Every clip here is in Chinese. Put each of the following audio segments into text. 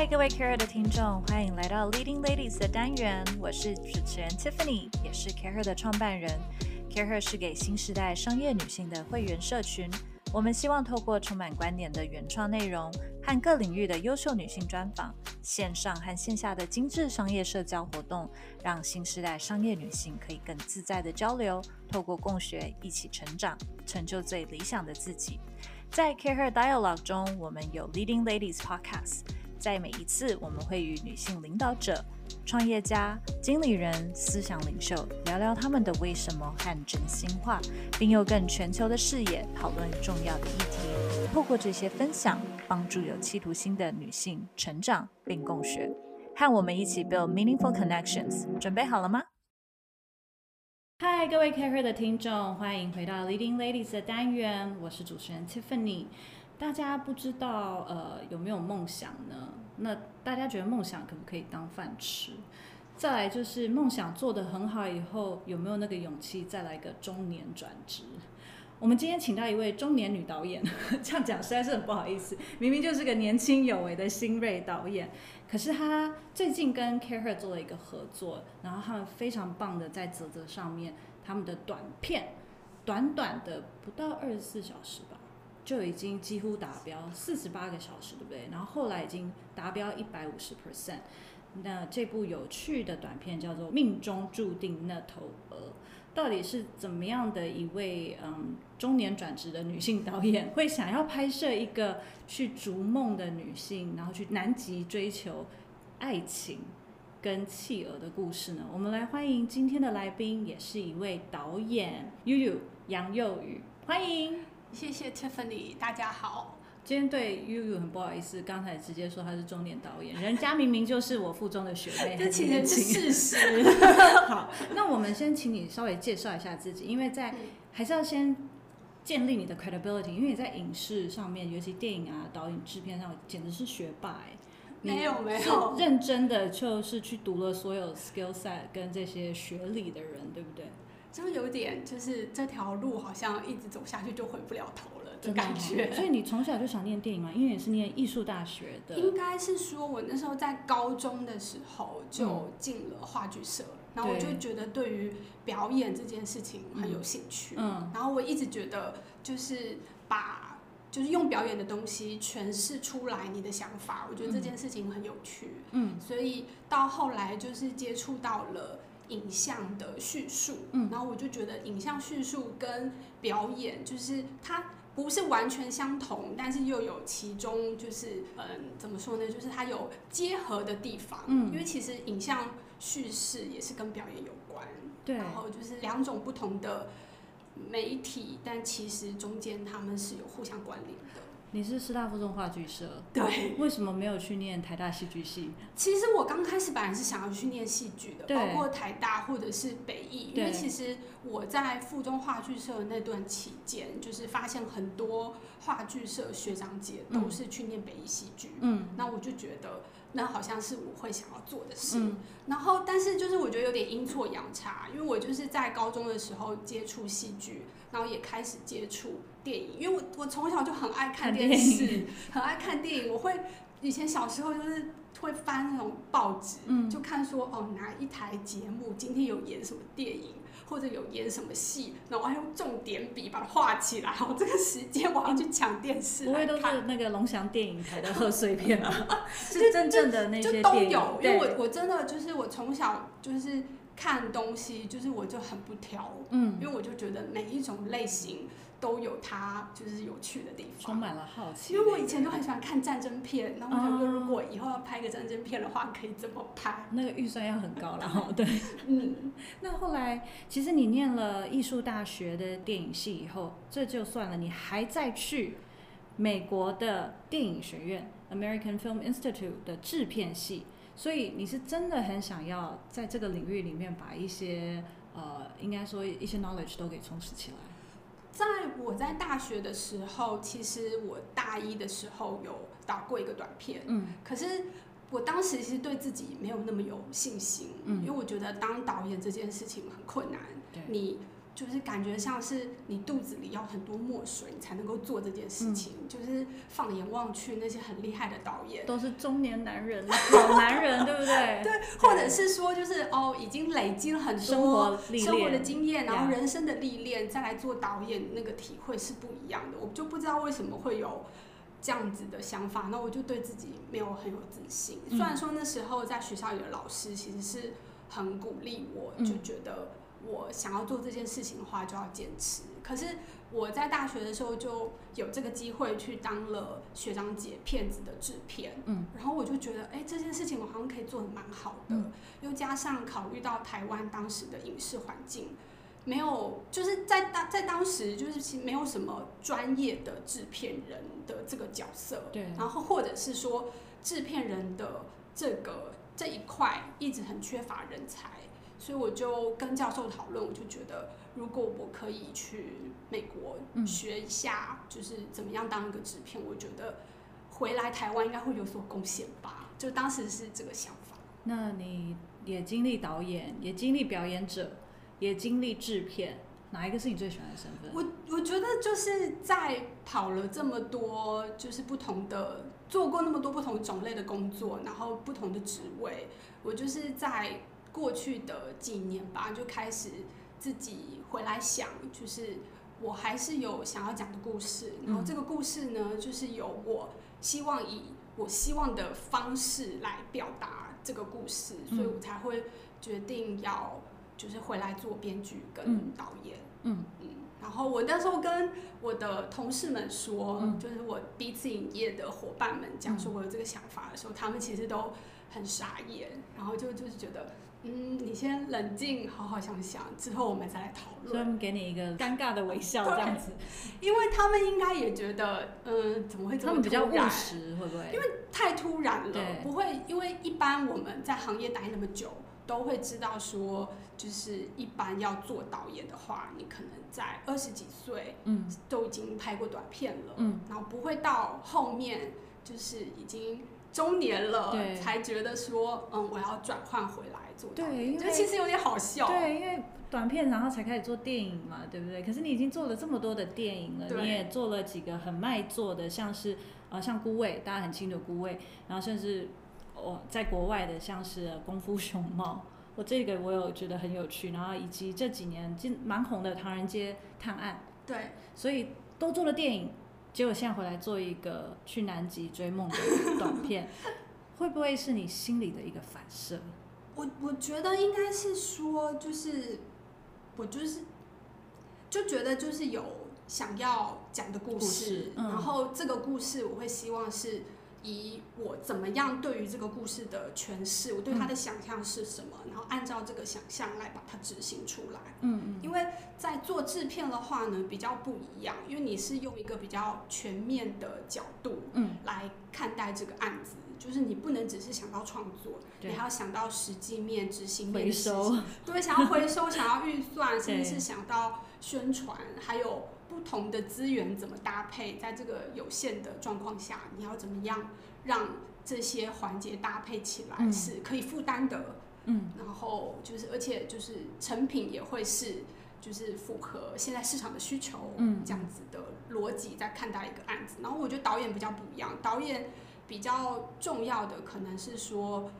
嗨，各位 Care 的听众，欢迎来到 Leading Ladies 的单元。我是主持人 Tiffany，也是 Care 的创办人。Care 是给新时代商业女性的会员社群。我们希望透过充满观点的原创内容和各领域的优秀女性专访，线上和线下的精致商业社交活动，让新时代商业女性可以更自在的交流，透过共学一起成长，成就最理想的自己。在 CAREER Dialogue 中，我们有 Leading Ladies Podcast。在每一次，我们会与女性领导者、创业家、经理人、思想领袖聊聊他们的为什么和真心话，并用更全球的视野讨论重要的议题。透过这些分享，帮助有企图心的女性成长并共学。和我们一起 build meaningful connections。准备好了吗？嗨，各位 Care 的听众，欢迎回到 Leading Ladies 的单元，我是主持人 Tiffany。大家不知道呃有没有梦想呢？那大家觉得梦想可不可以当饭吃？再来就是梦想做得很好以后，有没有那个勇气再来一个中年转职？我们今天请到一位中年女导演，这样讲实在是很不好意思，明明就是个年轻有为的新锐导演，可是她最近跟 Career 做了一个合作，然后他们非常棒的在泽泽上面，他们的短片，短短的不到二十四小时吧。就已经几乎达标四十八个小时，对不对？然后后来已经达标一百五十 percent。那这部有趣的短片叫做《命中注定那头鹅》，到底是怎么样的一位嗯中年转职的女性导演会想要拍摄一个去逐梦的女性，然后去南极追求爱情跟企鹅的故事呢？我们来欢迎今天的来宾，也是一位导演悠悠杨佑宇，欢迎。谢谢 Tiffany，大家好。今天对悠悠很不好意思，刚才直接说他是中年导演，人家明明就是我附中的学妹，这其实是事实。好，那我们先请你稍微介绍一下自己，因为在还是要先建立你的 credibility，因为你在影视上面，尤其电影啊、导演、制片上，简直是学霸哎。没有没有，认真的就是去读了所有 skill set 跟这些学理的人，对不对？就有点，就是这条路好像一直走下去就回不了头了的感觉。所以你从小就想念电影吗？因为也是念艺术大学的。应该是说，我那时候在高中的时候就进了话剧社，然后我就觉得对于表演这件事情很有兴趣。嗯。然后我一直觉得，就是把就是用表演的东西诠释出来你的想法，我觉得这件事情很有趣。嗯。所以到后来就是接触到了。影像的叙述，嗯，然后我就觉得影像叙述跟表演就是它不是完全相同，但是又有其中就是嗯怎么说呢？就是它有结合的地方，嗯，因为其实影像叙事也是跟表演有关，对，然后就是两种不同的媒体，但其实中间他们是有互相关联的。你是师大附中话剧社，对，为什么没有去念台大戏剧系？其实我刚开始本来是想要去念戏剧的，包括台大或者是北艺，因为其实我在附中话剧社那段期间，就是发现很多话剧社学长姐都是去念北艺戏剧，嗯，那我就觉得。那好像是我会想要做的事，然后但是就是我觉得有点阴错阳差，因为我就是在高中的时候接触戏剧，然后也开始接触电影，因为我我从小就很爱看电视，很爱看电影，我会以前小时候就是会翻那种报纸，就看说哦哪一台节目今天有演什么电影。或者有演什么戏，那我还用重点笔把它画起来。我这个时间我要去抢电视不会都是那个龙翔电影台的贺岁 片啊？是真正的那些都有。因为我我真的就是我从小就是看东西，就是我就很不挑。嗯，因为我就觉得每一种类型。都有它就是有趣的地方，充满了好奇。因为我以前都很喜欢看战争片，然后我想说，如果以后要拍个战争片的话，可以怎么拍？那个预算要很高了哈。对，嗯。那后来，其实你念了艺术大学的电影系以后，这就算了，你还在去美国的电影学院 （American Film Institute） 的制片系，所以你是真的很想要在这个领域里面把一些呃，应该说一些 knowledge 都给充实起来。在我在大学的时候，其实我大一的时候有导过一个短片，嗯，可是我当时其实对自己没有那么有信心，嗯，因为我觉得当导演这件事情很困难，你就是感觉像是你肚子里要很多墨水，你才能够做这件事情。就是放眼望去，那些很厉害的导演都是中年男人、老男人，对不对？对，或者是说，就是哦，已经累积了很多生活的经验，然后人生的历练，再来做导演，那个体会是不一样的。我就不知道为什么会有这样子的想法，那我就对自己没有很有自信。虽然说那时候在学校里的老师其实是很鼓励我，就觉得。我想要做这件事情的话，就要坚持。可是我在大学的时候就有这个机会去当了学长姐片子的制片，嗯，然后我就觉得，哎，这件事情我好像可以做的蛮好的。又加上考虑到台湾当时的影视环境，没有，就是在当在当时就是其实没有什么专业的制片人的这个角色，对。然后或者是说制片人的这个这一块一直很缺乏人才。所以我就跟教授讨论，我就觉得如果我可以去美国学一下，就是怎么样当一个制片，我觉得回来台湾应该会有所贡献吧。就当时是这个想法。那你也经历导演，也经历表演者，也经历制片，哪一个是你最喜欢的身份？我我觉得就是在跑了这么多，就是不同的做过那么多不同种类的工作，然后不同的职位，我就是在。过去的几年吧，就开始自己回来想，就是我还是有想要讲的故事，然后这个故事呢，就是有我希望以我希望的方式来表达这个故事，所以我才会决定要就是回来做编剧跟导演。嗯嗯，然后我那时候跟我的同事们说，就是我第一次营业的伙伴们讲说我有这个想法的时候，他们其实都很傻眼，然后就就是觉得。嗯，你先冷静，好好想想，之后我们再来讨论。所以给你一个尴尬的微笑，这样子。因为他们应该也觉得，嗯，怎么会这么突然？他们比较务实，会不会？因为太突然了，不会。因为一般我们在行业待那么久，都会知道说，就是一般要做导演的话，你可能在二十几岁，嗯，都已经拍过短片了，嗯，然后不会到后面就是已经。中年了才觉得说，嗯，我要转换回来做。对，就其实有点好笑。对，因为短片然后才开始做电影嘛，对不对？可是你已经做了这么多的电影了，你也做了几个很卖座的，像是呃像《孤味》，大家很清楚《孤味》，然后甚至我在国外的像是《功夫熊猫》，我这个我有觉得很有趣，然后以及这几年就蛮红的《唐人街探案》。对，所以都做了电影。结果现在回来做一个去南极追梦的短片，会不会是你心里的一个反射？我我觉得应该是说，就是我就是就觉得就是有想要讲的故事，然后这个故事我会希望是。以我怎么样对于这个故事的诠释，我对他的想象是什么，然后按照这个想象来把它执行出来。嗯嗯。因为在做制片的话呢，比较不一样，因为你是用一个比较全面的角度，嗯，来看待这个案子，就是你不能只是想到创作，你还要想到实际面、执行面回收，对，想要回收，想要预算，甚至是想到宣传，还有。不同的资源怎么搭配？在这个有限的状况下，你要怎么样让这些环节搭配起来是可以负担的？嗯，然后就是，而且就是成品也会是，就是符合现在市场的需求，嗯，这样子的逻辑在看待一个案子。然后我觉得导演比较不一样，导演比较重要的可能是说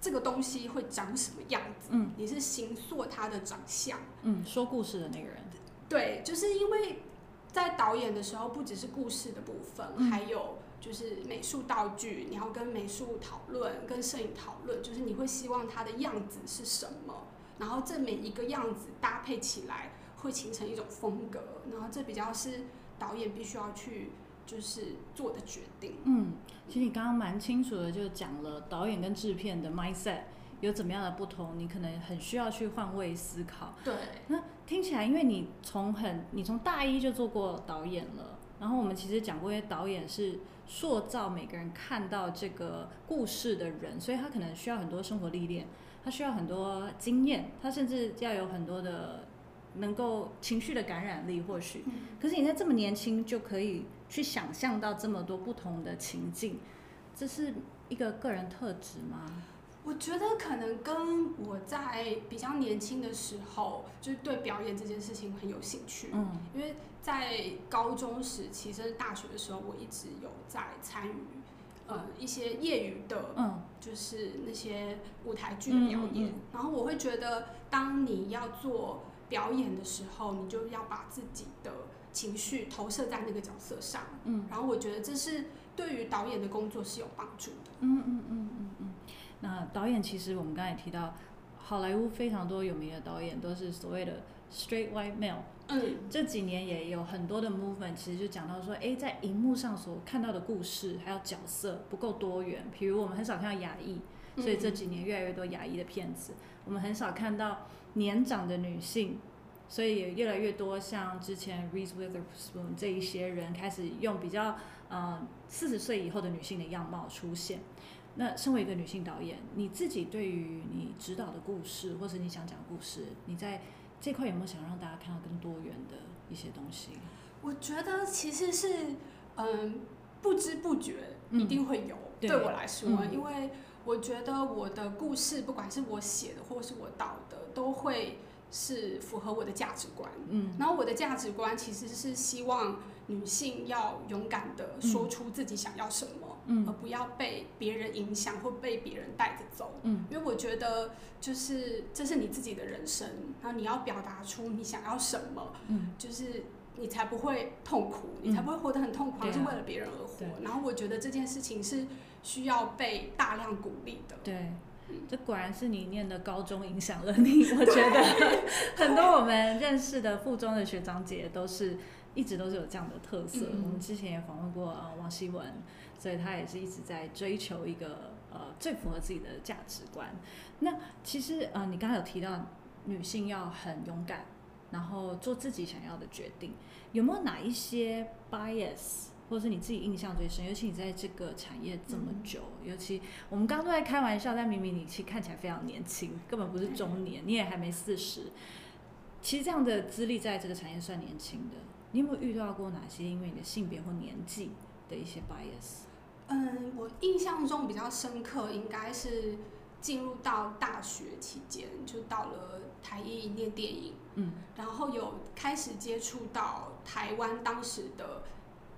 这个东西会长什么样子，嗯，你是形塑它的长相，嗯，说故事的那个人，对，就是因为。在导演的时候，不只是故事的部分，还有就是美术道具，你要跟美术讨论，跟摄影讨论，就是你会希望它的样子是什么，然后这每一个样子搭配起来会形成一种风格，然后这比较是导演必须要去就是做的决定。嗯，其实你刚刚蛮清楚的，就讲了导演跟制片的 mindset。有怎么样的不同？你可能很需要去换位思考。对，那听起来，因为你从很，你从大一就做过导演了，然后我们其实讲过，因为导演是塑造每个人看到这个故事的人，所以他可能需要很多生活历练，他需要很多经验，他甚至要有很多的能够情绪的感染力，或许。可是你在这么年轻就可以去想象到这么多不同的情境，这是一个个人特质吗？我觉得可能跟我在比较年轻的时候，就是对表演这件事情很有兴趣。嗯，因为在高中时期甚至大学的时候，我一直有在参与呃一些业余的，嗯，就是那些舞台剧的表演。然后我会觉得，当你要做表演的时候，你就要把自己的情绪投射在那个角色上。嗯，然后我觉得这是对于导演的工作是有帮助的。嗯嗯嗯嗯嗯。那导演其实我们刚才提到，好莱坞非常多有名的导演都是所谓的 straight white male。嗯，这几年也有很多的 movement，其实就讲到说，哎，在荧幕上所看到的故事还有角色不够多元。比如我们很少看到亚裔，所以这几年越来越多亚裔的片子。我们很少看到年长的女性，所以也越来越多像之前 Reese Witherspoon 这一些人开始用比较呃四十岁以后的女性的样貌出现。那身为一个女性导演，你自己对于你指导的故事，或是你想讲故事，你在这块有没有想让大家看到更多元的一些东西？我觉得其实是，嗯，不知不觉一定会有。对我来说，因为我觉得我的故事，不管是我写的或是我导的，都会是符合我的价值观。嗯，然后我的价值观其实是希望女性要勇敢的说出自己想要什么。而不要被别人影响或被别人带着走，嗯，因为我觉得就是这是你自己的人生，然后你要表达出你想要什么，嗯，就是你才不会痛苦，你才不会活得很痛苦，而是为了别人而活。然后我觉得这件事情是需要被大量鼓励的。对，这果然是你念的高中影响了你。我觉得 很多我们认识的附中的学长姐都是一直都是有这样的特色。我们之前也访问过呃王希文。所以他也是一直在追求一个呃最符合自己的价值观。那其实呃你刚才有提到女性要很勇敢，然后做自己想要的决定，有没有哪一些 bias，或者是你自己印象最深？尤其你在这个产业这么久，尤其我们刚刚都在开玩笑，但明明你其实看起来非常年轻，根本不是中年，你也还没四十。其实这样的资历在这个产业算年轻的，你有没有遇到过哪些因为你的性别或年纪的一些 bias？嗯，我印象中比较深刻，应该是进入到大学期间，就到了台艺念电影，嗯，然后有开始接触到台湾当时的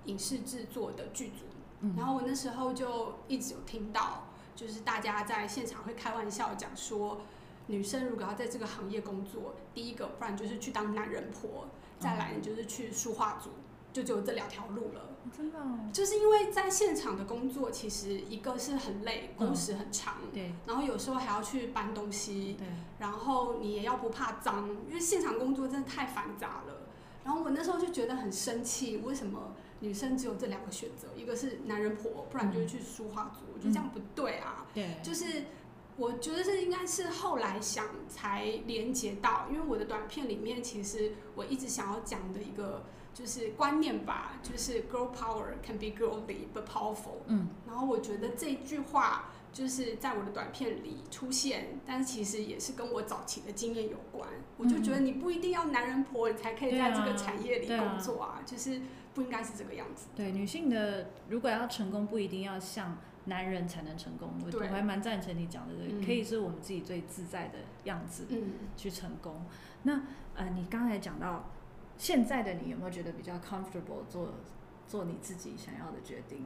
影视制作的剧组，嗯，然后我那时候就一直有听到，就是大家在现场会开玩笑讲说，女生如果要在这个行业工作，第一个不然就是去当男人婆，再来就是去书画组，就只有这两条路了。真的，就是因为在现场的工作，其实一个是很累，工时很长，对，然后有时候还要去搬东西，对，然后你也要不怕脏，因为现场工作真的太繁杂了。然后我那时候就觉得很生气，为什么女生只有这两个选择？一个是男人婆，不然就是去书画组，我觉得这样不对啊。对，就是我觉得这应该是后来想才连接到，因为我的短片里面其实我一直想要讲的一个。就是观念吧，就是 girl power can be girly but powerful。嗯，然后我觉得这句话就是在我的短片里出现，但是其实也是跟我早期的经验有关。我就觉得你不一定要男人婆，你才可以在这个产业里工作啊，就是不应该是这个样子。对，女性的如果要成功，不一定要像男人才能成功。我我还蛮赞成你讲的，可以是我们自己最自在的样子去成功。那呃，你刚才讲到。现在的你有没有觉得比较 comfortable 做做你自己想要的决定？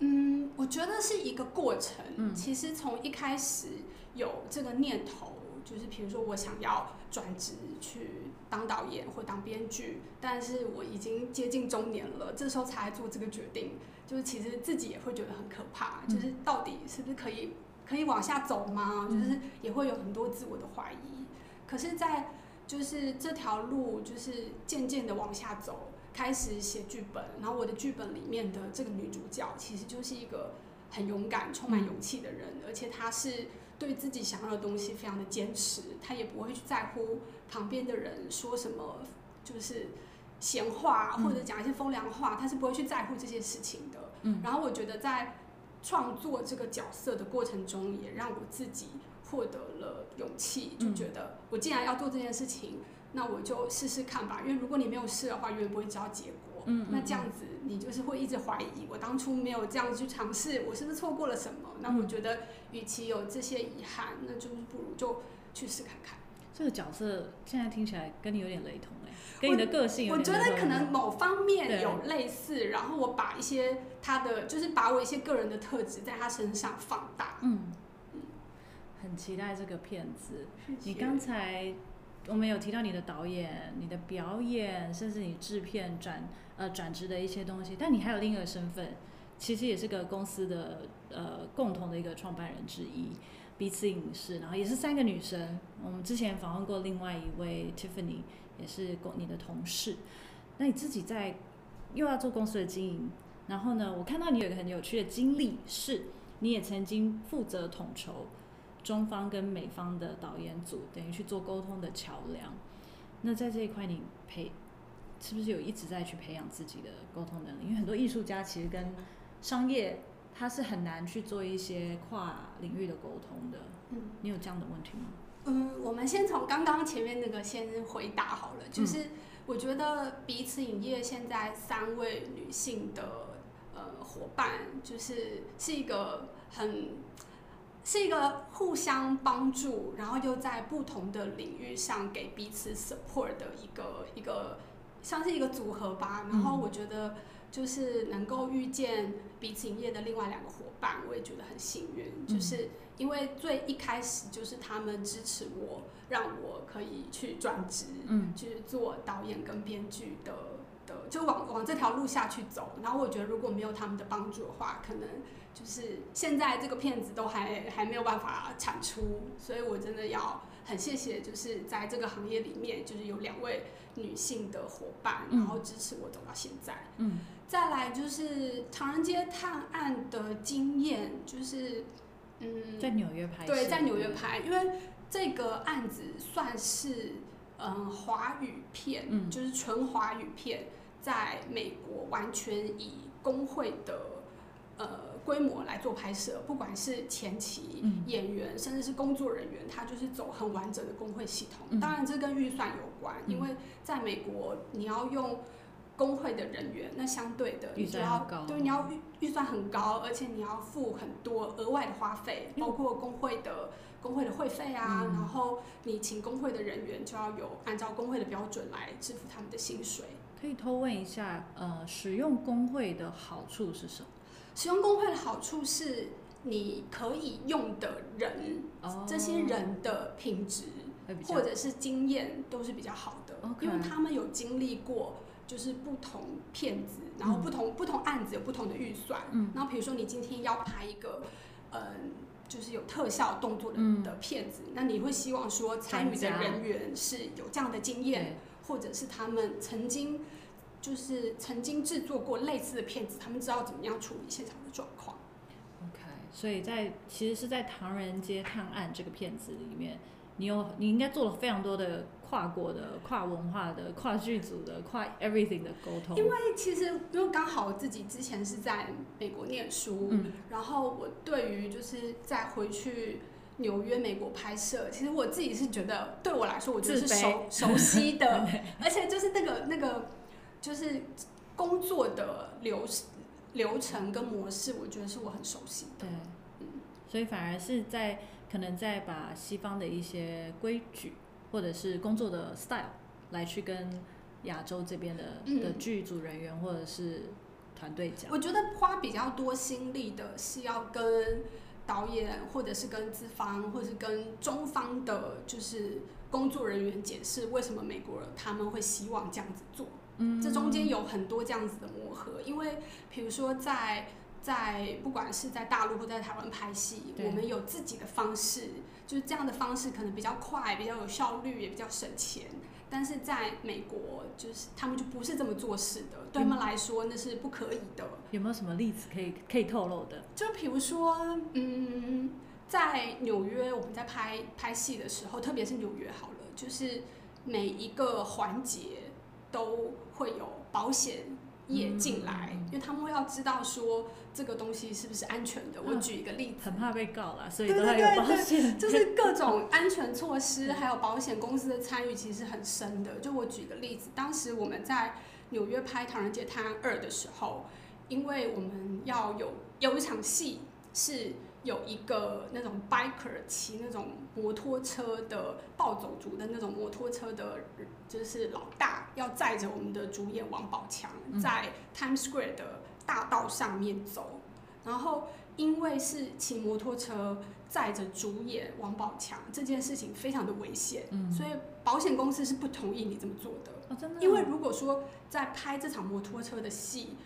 嗯，我觉得是一个过程。嗯，其实从一开始有这个念头，就是比如说我想要转职去当导演或当编剧，但是我已经接近中年了，这时候才做这个决定，就是其实自己也会觉得很可怕，就是到底是不是可以可以往下走吗？就是也会有很多自我的怀疑。可是，在就是这条路，就是渐渐的往下走，开始写剧本。然后我的剧本里面的这个女主角，其实就是一个很勇敢、充满勇气的人，而且她是对自己想要的东西非常的坚持，她也不会去在乎旁边的人说什么，就是闲话或者讲一些风凉话，他是不会去在乎这些事情的。嗯。然后我觉得在创作这个角色的过程中，也让我自己。获得了勇气，就觉得我既然要做这件事情，那我就试试看吧。因为如果你没有试的话，永远不会知道结果。嗯，那这样子你就是会一直怀疑，我当初没有这样去尝试，我是不是错过了什么？那我觉得，与其有这些遗憾，那就是不如就去试看看。这个角色现在听起来跟你有点雷同哎，跟你的个性，我觉得可能某方面有类似，然后我把一些他的，就是把我一些个人的特质在他身上放大。嗯嗯，很期待这个片子。你刚才。我们有提到你的导演、你的表演，甚至你制片转呃转职的一些东西，但你还有另一个身份，其实也是个公司的呃共同的一个创办人之一，彼此影视，然后也是三个女生。我们之前访问过另外一位 Tiffany，也是公你的同事。那你自己在又要做公司的经营，然后呢，我看到你有一个很有趣的经历，是你也曾经负责统筹。中方跟美方的导演组等于去做沟通的桥梁。那在这一块，你培是不是有一直在去培养自己的沟通能力？因为很多艺术家其实跟商业他是很难去做一些跨领域的沟通的。嗯，你有这样的问题吗？嗯，我们先从刚刚前面那个先回答好了。就是我觉得彼此影业现在三位女性的呃伙伴，就是是一个很。是一个互相帮助，然后又在不同的领域上给彼此 support 的一个一个，像是一个组合吧。然后我觉得就是能够遇见彼此影业的另外两个伙伴，我也觉得很幸运。就是因为最一开始就是他们支持我，让我可以去转职，嗯，去做导演跟编剧的的，就往往这条路下去走。然后我觉得如果没有他们的帮助的话，可能。就是现在这个片子都还还没有办法产出，所以我真的要很谢谢，就是在这个行业里面，就是有两位女性的伙伴，然后支持我走到现在。嗯，再来就是《唐人街探案》的经验，就是嗯，在纽约拍，对，在纽约拍，因为这个案子算是嗯华语片，嗯，就是纯华语片，在美国完全以工会的呃。规模来做拍摄，不管是前期演员，甚至是工作人员，他就是走很完整的工会系统。当然，这跟预算有关，因为在美国你要用工会的人员，那相对的你就要对你要预预算很高，而且你要付很多额外的花费，包括工会的工会的会费啊，然后你请工会的人员就要有按照工会的标准来支付他们的薪水。可以偷问一下，呃，使用工会的好处是什么？使用工会的好处是，你可以用的人，这些人的品质或者是经验都是比较好的，因为他们有经历过，就是不同片子，然后不同不同案子有不同的预算，然后比如说你今天要拍一个，嗯，就是有特效动作的的片子，那你会希望说参与的人员是有这样的经验，或者是他们曾经。就是曾经制作过类似的片子，他们知道怎么样处理现场的状况。OK，所以在其实是在《唐人街探案》这个片子里面，你有你应该做了非常多的跨国的、跨文化的、跨剧组的、跨 everything 的沟通。因为其实因为刚好自己之前是在美国念书，然后我对于就是再回去纽约、美国拍摄，其实我自己是觉得对我来说，我觉得是熟熟悉的，而且就是那个那个。就是工作的流流程跟模式，我觉得是我很熟悉的。对，嗯，所以反而是在可能在把西方的一些规矩或者是工作的 style 来去跟亚洲这边的的剧组人员或者是团队讲。我觉得花比较多心力的是要跟导演或者是跟资方或者是跟中方的，就是工作人员解释为什么美国人他们会希望这样子做。嗯这中间有很多这样子的磨合，因为比如说在在不管是在大陆或在台湾拍戏，我们有自己的方式，就是这样的方式可能比较快、比较有效率，也比较省钱。但是在美国，就是他们就不是这么做事的，对他们来说那是不可以的。有没有什么例子可以可以透露的？就比如说，嗯，在纽约我们在拍拍戏的时候，特别是纽约好了，就是每一个环节。都会有保险业进来，因为他们会要知道说这个东西是不是安全的。我举一个例子，很怕被告了，所以都还有保险。就是各种安全措施，还有保险公司的参与其实很深的。就我举个例子，当时我们在纽约拍《唐人街探案二》的时候，因为我们要有有一场戏是有一个那种 biker 骑那种摩托车的暴走族的那种摩托车的，就是老大要载着我们的主演王宝强在 Times Square 的大道上面走，然后因为是骑摩托车。载着主演王宝强这件事情非常的危险，所以保险公司是不同意你这么做的。哦，真的。因为如果说在拍这场摩托车的戏，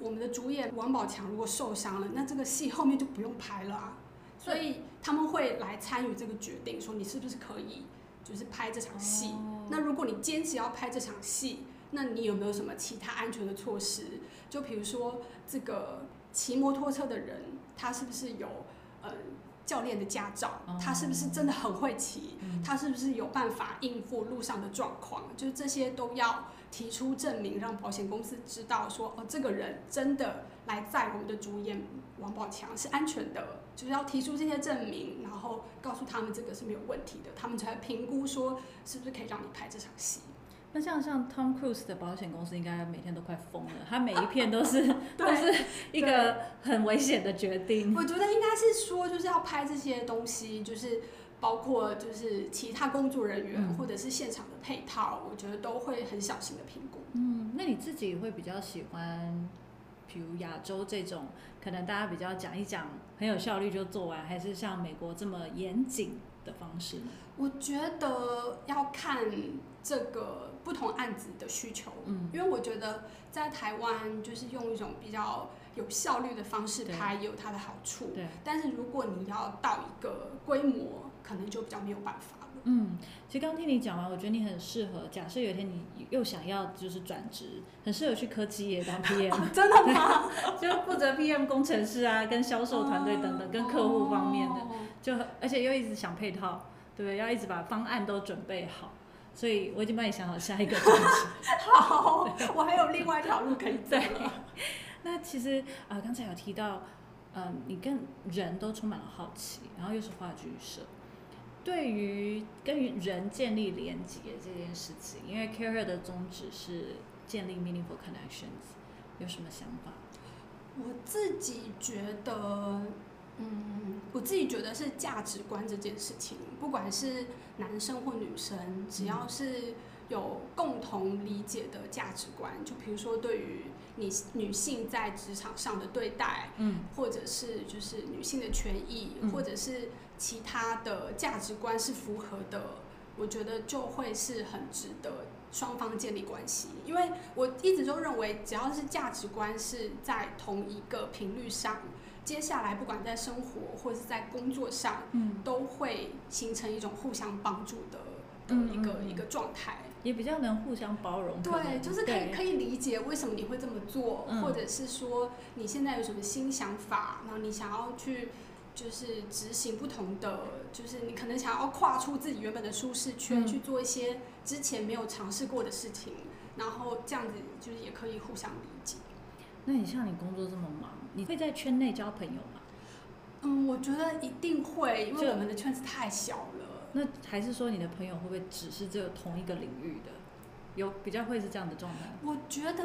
我们的主演王宝强如果受伤了，那这个戏后面就不用拍了啊。所以他们会来参与这个决定，说你是不是可以就是拍这场戏。那如果你坚持要拍这场戏，那你有没有什么其他安全的措施？就比如说这个骑摩托车的人，他是不是有呃？教练的驾照，他是不是真的很会骑？他是不是有办法应付路上的状况？就是这些都要提出证明，让保险公司知道说，哦，这个人真的来载我们的主演王宝强是安全的，就是要提出这些证明，然后告诉他们这个是没有问题的，他们才评估说是不是可以让你拍这场戏。那像像 Tom Cruise 的保险公司应该每天都快疯了，他每一片都是 都是一个很危险的决定。我觉得应该是说，就是要拍这些东西，就是包括就是其他工作人员或者是现场的配套，我觉得都会很小心的评估。嗯，那你自己会比较喜欢，比如亚洲这种，可能大家比较讲一讲很有效率就做完，还是像美国这么严谨的方式呢？我觉得要看这个。不同案子的需求，嗯，因为我觉得在台湾就是用一种比较有效率的方式拍，也有它的好处，对。但是如果你要到一个规模，可能就比较没有办法了。嗯，其实刚听你讲完，我觉得你很适合。假设有一天你又想要就是转职，很适合去科技业当 PM，真的吗？就负责 PM 工程师啊，跟销售团队等等，跟客户方面的，就而且又一直想配套，对不对？要一直把方案都准备好。所以我已经帮你想好下一个。好，我还有另外一条路可以走。那其实啊，刚才有提到，嗯，你跟人都充满了好奇，然后又是话剧社，对于跟人建立连接这件事情，因为 Care 的宗旨是建立 meaningful connections，有什么想法？我自己觉得。嗯，我自己觉得是价值观这件事情，不管是男生或女生，只要是有共同理解的价值观，就比如说对于你女性在职场上的对待，嗯，或者是就是女性的权益，或者是其他的价值观是符合的，我觉得就会是很值得双方建立关系。因为我一直都认为，只要是价值观是在同一个频率上。接下来，不管在生活或者是在工作上，嗯，都会形成一种互相帮助的的一个一个状态，也比较能互相包容。对，就是可以可以理解为什么你会这么做，或者是说你现在有什么新想法，然后你想要去就是执行不同的，就是你可能想要跨出自己原本的舒适圈，去做一些之前没有尝试过的事情，然后这样子就是也可以互相理解。那你像你工作这么忙？你会在圈内交朋友吗？嗯，我觉得一定会，因为我们的圈子太小了。那还是说你的朋友会不会只是这个同一个领域的？有比较会是这样的状态？我觉得，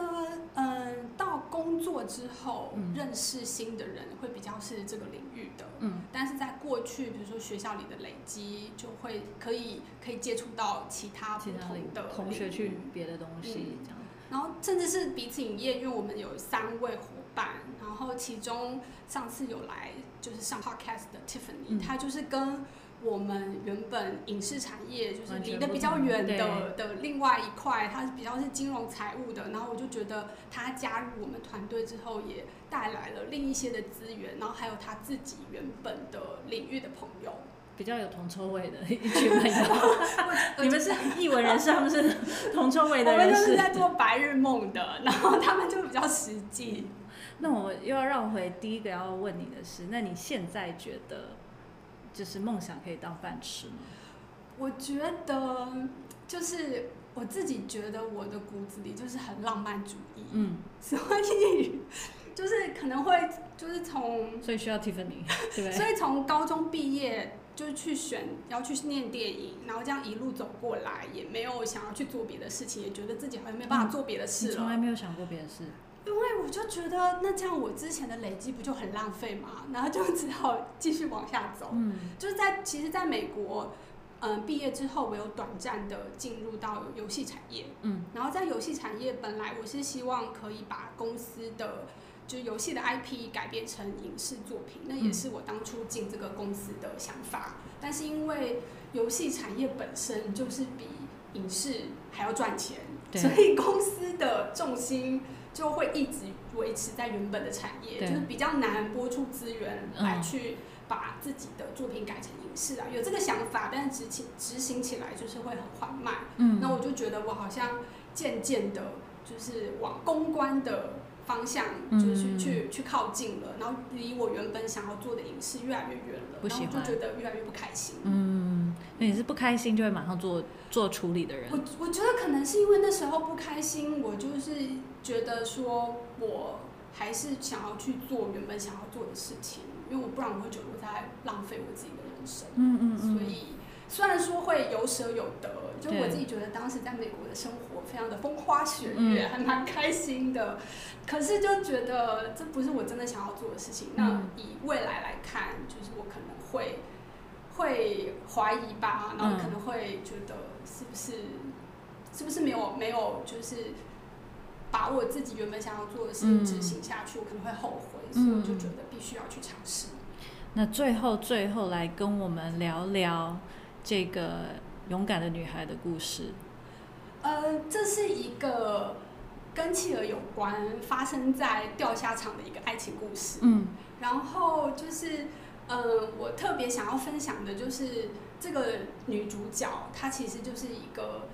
嗯，到工作之后认识新的人会比较是这个领域的。嗯，但是在过去，比如说学校里的累积，就会可以可以接触到其他不同的同学去别的东西这样。然后甚至是彼此营业，因为我们有三位伙伴，然后其中上次有来就是上 podcast 的 Tiffany，她就是跟我们原本影视产业就是离得比较远的的另外一块，她比较是金融财务的，然后我就觉得她加入我们团队之后，也带来了另一些的资源，然后还有他自己原本的领域的朋友。比较有同臭味的一群朋友，你们是译文人士，他们是同臭味的人士。我们就是在做白日梦的，然后他们就比较实际。那我又要绕回第一个要问你的是，那你现在觉得就是梦想可以当饭吃吗？我觉得就是我自己觉得我的骨子里就是很浪漫主义，嗯，所以。就是可能会，就是从，所以需要 Tiffany，对。所以从高中毕业就是去选要去念电影，然后这样一路走过来，也没有想要去做别的事情，也觉得自己好像没办法做别的事了。从来没有想过别的事。我就觉得，那这样我之前的累积不就很浪费吗？然后就只好继续往下走。嗯，就是在其实，在美国，嗯，毕业之后，我有短暂的进入到游戏产业。嗯，然后在游戏产业，本来我是希望可以把公司的就是游戏的 IP 改编成影视作品，那也是我当初进这个公司的想法。但是因为游戏产业本身就是比影视还要赚钱，所以公司的重心。就会一直维持在原本的产业，就是比较难拨出资源来去把自己的作品改成影视啊。有这个想法，但是执行执行起来就是会很缓慢。嗯，那我就觉得我好像渐渐的，就是往公关的方向，就是去去靠近了，然后离我原本想要做的影视越来越远了，然后就觉得越来越不开心。嗯，那你是不开心就会马上做做处理的人？我我觉得可能是因为那时候不开心，我就是。觉得说，我还是想要去做原本想要做的事情，因为我不然我会觉得我在浪费我自己的人生。嗯嗯嗯。所以虽然说会有舍有得，就我自己觉得当时在美国的生活非常的风花雪月，还蛮开心的。可是就觉得这不是我真的想要做的事情。那以未来来看，就是我可能会会怀疑吧，然后可能会觉得是不是是不是没有没有就是。把我自己原本想要做的事情执行下去，我可能会后悔，所以我就觉得必须要去尝试。那最后，最后来跟我们聊聊这个勇敢的女孩的故事。呃，这是一个跟企鹅有关，发生在钓虾场的一个爱情故事。嗯，然后就是，呃，我特别想要分享的就是这个女主角，她其实就是一个，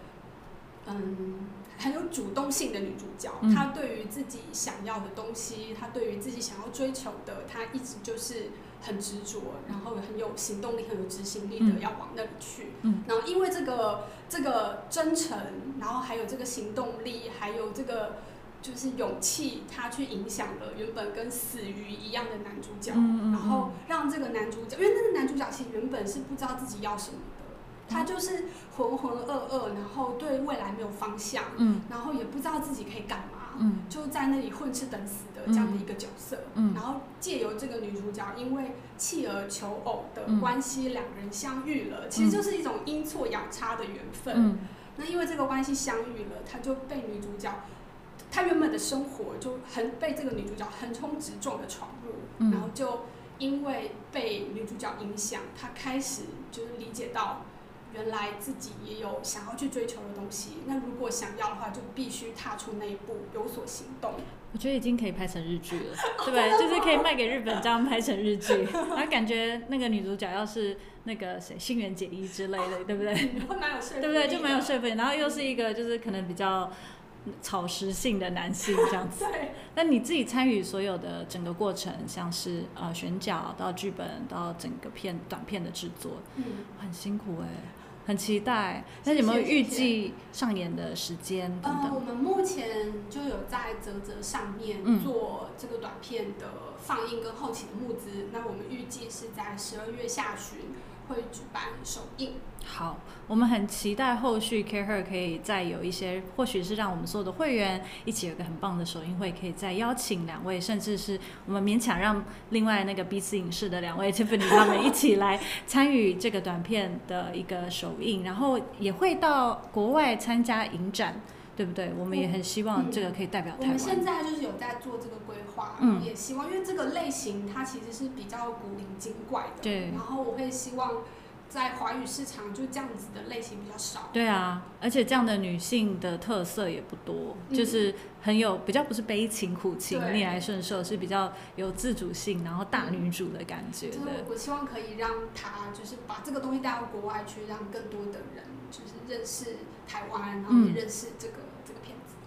嗯。很有主动性的女主角，她对于自己想要的东西，她对于自己想要追求的，她一直就是很执着，然后很有行动力、很有执行力的要往那里去。然后因为这个这个真诚，然后还有这个行动力，还有这个就是勇气，他去影响了原本跟死鱼一样的男主角，然后让这个男主角，因为那个男主角其实原本是不知道自己要什么的。他就是浑浑噩噩，然后对未来没有方向，嗯，然后也不知道自己可以干嘛，嗯，就在那里混吃等死的这样的一个角色，嗯，然后借由这个女主角因为弃儿求偶的关系，两人相遇了，其实就是一种阴错阳差的缘分，嗯，那因为这个关系相遇了，他就被女主角，他原本的生活就很被这个女主角横冲直撞的闯入，然后就因为被女主角影响，他开始就是理解到。原来自己也有想要去追求的东西，那如果想要的话，就必须踏出那一步，有所行动。我觉得已经可以拍成日剧了，对不对？就是可以卖给日本，这样拍成日剧。然后感觉那个女主角要是那个谁，新垣结衣之类的，对不对？会蛮有说服对不对？就蛮有说服力。然后又是一个就是可能比较草食性的男性这样子。对。那你自己参与所有的整个过程，像是呃选角到剧本到整个片短片的制作，嗯，很辛苦哎。很期待，那有没有预计上演的时间等等？我们目前就有在泽泽上面做这个短片的放映跟后期的募资，那我们预计是在十二月下旬。会举办首映。好，我们很期待后续 Care Her 可以再有一些，或许是让我们所有的会员一起有个很棒的首映会，可以再邀请两位，甚至是我们勉强让另外那个 B 四影视的两位 Tiffany 他们一起来参与这个短片的一个首映，然后也会到国外参加影展。对不对？我们也很希望这个可以代表台湾。我们现在就是有在做这个规划，嗯，也希望，因为这个类型它其实是比较古灵精怪的，对。然后我会希望在华语市场就这样子的类型比较少。对啊，而且这样的女性的特色也不多，就是很有比较不是悲情苦情逆来顺受，是比较有自主性，然后大女主的感觉。就是我希望可以让她就是把这个东西带到国外去，让更多的人就是认识台湾，然后也认识这个。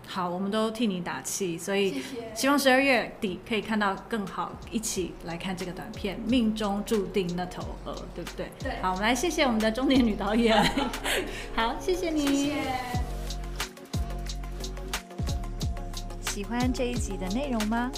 好，我们都替你打气，所以希望十二月底可以看到更好，一起来看这个短片《命中注定那头鹅》，对不对？对。好，我们来谢谢我们的中年女导演。好，谢谢你。谢谢。喜欢这一集的内容吗？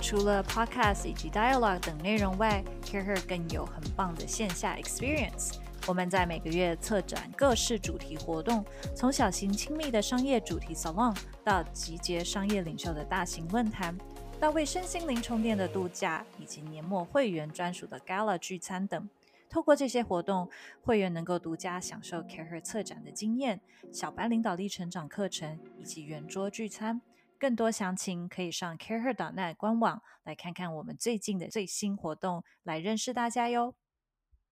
除了 podcast 以及 dialogue 等内容外，CareHer 更有很棒的线下 experience。我们在每个月策展各式主题活动，从小型亲密的商业主题 salon，到集结商业领袖的大型论坛，到为身心灵充电的度假，以及年末会员专属的 gala 聚餐等。透过这些活动，会员能够独家享受 CareHer 策展的经验、小白领导力成长课程以及圆桌聚餐。更多详情可以上 CareHer.net 官网来看看我们最近的最新活动，来认识大家哟。